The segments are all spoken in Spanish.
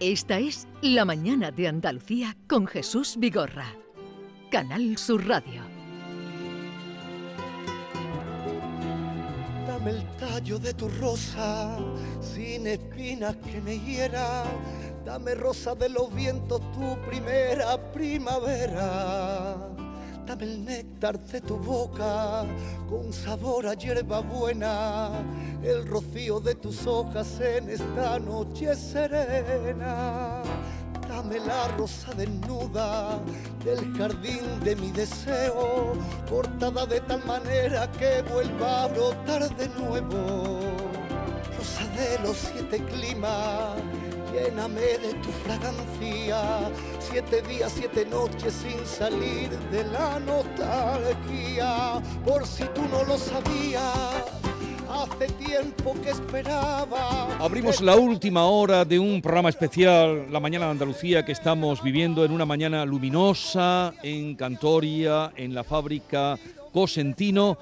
Esta es La Mañana de Andalucía con Jesús Vigorra. Canal Sur Radio. Dame el tallo de tu rosa, sin espinas que me hiera. Dame rosa de los vientos, tu primera primavera. Dame el néctar de tu boca, con sabor a hierba buena, el rocío de tus hojas en esta noche serena. Dame la rosa desnuda del jardín de mi deseo, cortada de tal manera que vuelva a brotar de nuevo. Rosa de los siete climas Lléname de tu fragancia, siete días, siete noches sin salir de la nostalgia. Por si tú no lo sabías, hace tiempo que esperaba. Abrimos la última hora de un programa especial, La Mañana de Andalucía, que estamos viviendo en una mañana luminosa en Cantoria, en la fábrica Cosentino,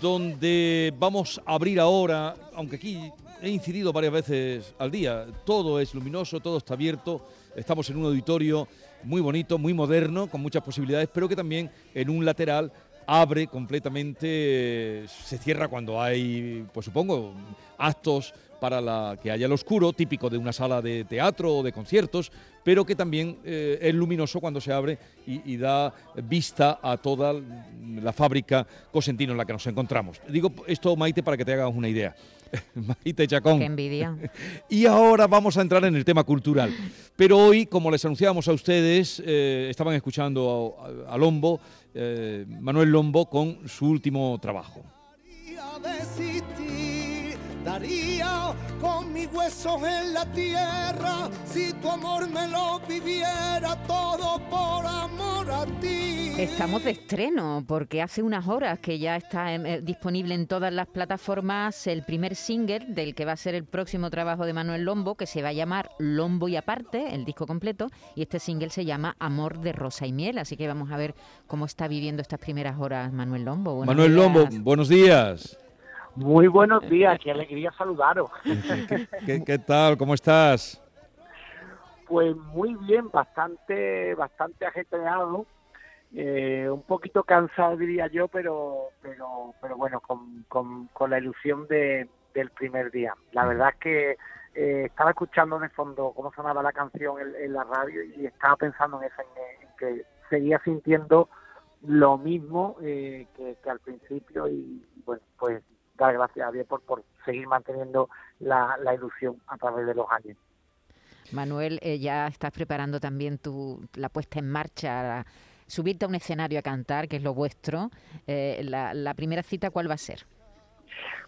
donde vamos a abrir ahora, aunque aquí he incidido varias veces al día. Todo es luminoso, todo está abierto. Estamos en un auditorio muy bonito, muy moderno, con muchas posibilidades, pero que también en un lateral abre completamente, se cierra cuando hay, pues supongo, actos para la, que haya el oscuro, típico de una sala de teatro o de conciertos, pero que también eh, es luminoso cuando se abre y, da vista a toda la fábrica Cosentino en la que nos encontramos. Digo esto, Maite, para que te hagas una idea. Maite Chacón. Qué envidia. y ahora vamos a entrar en el tema cultural. Pero hoy, como les anunciábamos a ustedes, eh, estaban escuchando a, Lombo, eh, Manuel Lombo, con su último trabajo daría con mis huesos en la tierra si tu amor me lo pidiera todo por amor a ti. Estamos de estreno porque hace unas horas que ya está em, eh, disponible en todas las plataformas el primer single del que va a ser el próximo trabajo de Manuel Lombo que se va a llamar Lombo y aparte, el disco completo, y este single se llama Amor de Rosa y Miel, así que vamos a ver cómo está viviendo estas primeras horas Manuel Lombo. Manuel Lombo, buenos días. Muy buenos días, qué alegría saludaros. ¿Qué, tal? ¿Cómo estás? Pues muy bien, bastante, bastante ajetreado, eh, un poquito cansado diría yo, pero, pero, pero bueno, con, con, la ilusión de, del primer día. La verdad es que eh, estaba escuchando de fondo cómo sonaba la canción en, la radio y estaba pensando en eso, en, que seguía sintiendo lo mismo eh, que, que, al principio y bueno, pues dar gracias a Dios por, por seguir manteniendo la, ilusión a través de los años. Manuel, eh, ya estás preparando también tu, la puesta en marcha, subirte a un escenario a cantar, que es lo vuestro. Eh, la, primera cita, ¿cuál va a ser?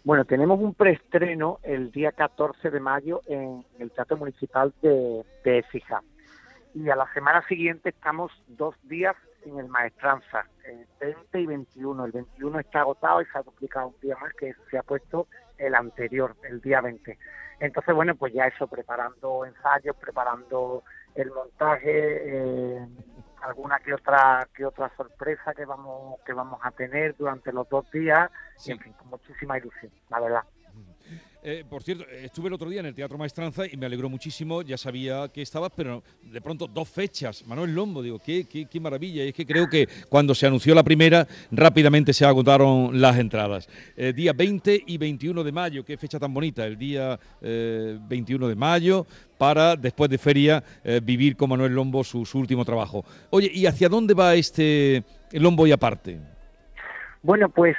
Bueno, tenemos un preestreno el día 14 de mayo en el Teatro Municipal de, de Fija. Y a la semana siguiente estamos dos días en el Maestranza, el 20 y 21. El 21 está agotado y se ha duplicado un día más que se ha puesto el anterior, el día 20. Entonces, bueno, pues ya eso, preparando ensayos, preparando el montaje, eh, alguna que otra que otra sorpresa que vamos que vamos a tener durante los dos días, y en fin, con muchísima ilusión, la verdad. Eh, por cierto, estuve el otro día en el Teatro Maestranza y me alegró muchísimo, ya sabía que estabas, pero de pronto dos fechas. Manuel Lombo, digo, qué, qué, maravilla. Y es que creo que cuando se anunció la primera, rápidamente se agotaron las entradas. Eh, día 20 y 21 de mayo, qué fecha tan bonita, el día 21 eh, de mayo, para después de feria vivir con Manuel Lombo su, su, último trabajo. Oye, ¿y hacia dónde va este Lombo y aparte? Bueno, pues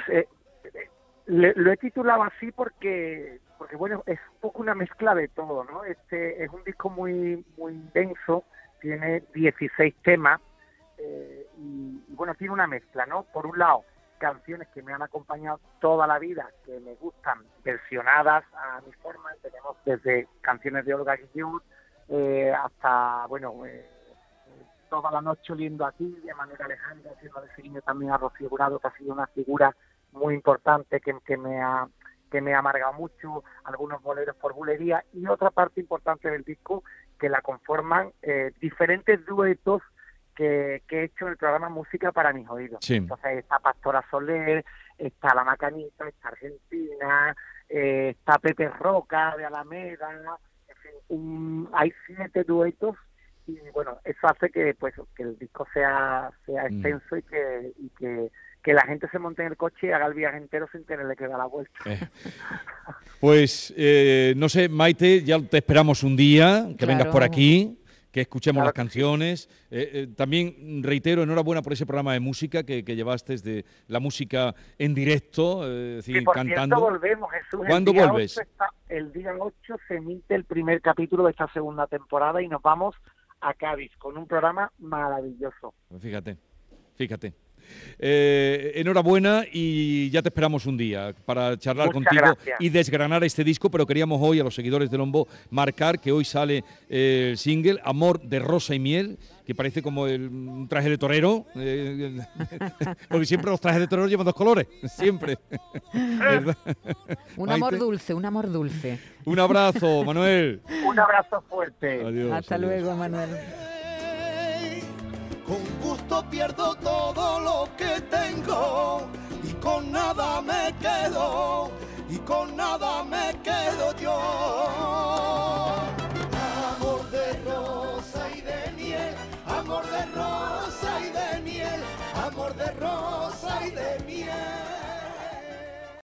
lo he titulado así porque porque bueno, es un poco una mezcla de todo, ¿no? Este es un disco muy muy denso, tiene 16 temas eh, y, bueno, tiene una mezcla, ¿no? Por un lado, canciones que me han acompañado toda la vida, que me gustan, versionadas a mi forma, tenemos desde canciones de Olga Guillot eh, hasta, bueno, eh, toda la noche oliendo aquí, de manera Alejandra, haciendo de también a Rocío Jurado, que ha sido una figura muy importante que, que me ha que me ha amargado mucho, algunos boleros por bulería y otra parte importante del disco que la conforman eh, diferentes duetos que, he hecho en el programa Música para mis oídos. Entonces está Pastora Soler, está La Macanita, está Argentina, eh, está Pepe Roca de Alameda, en fin, un- hay siete duetos y bueno, eso hace que pues que el disco sea sea Mm. extenso y que y que, que la gente se monte en el coche y haga el viaje entero sin tenerle que dar la vuelta. Eh, Pues eh, no sé, Maite, ya te esperamos un día, que vengas por aquí, que escuchemos Claro las canciones. Eh, eh, también reitero, enhorabuena por ese programa de música que, que llevaste de la música en directo, eh, es por cantando. cierto, volvemos, Jesús. el ¿Cuándo día vuelves? 8 está- el día 8 se emite el primer capítulo de esta segunda temporada y nos vamos a Cádiz con un programa maravilloso. Fíjate, fíjate. Eh, enhorabuena y ya te esperamos un día para charlar Muchas contigo gracias. y desgranar este disco, pero queríamos hoy a los seguidores de Lombo marcar que hoy sale eh, el single Amor de Rosa y Miel, que parece como el, un traje de torero, eh, porque siempre los trajes de torero llevan dos colores, siempre. ¿Verdad? Un amor Maite. dulce, un amor dulce. Un abrazo, Manuel. Un abrazo fuerte. Adiós. Hasta adiós. luego, Manuel. Con gusto pierdo todo lo que tengo y con nada me quedo y con nada me quedo yo.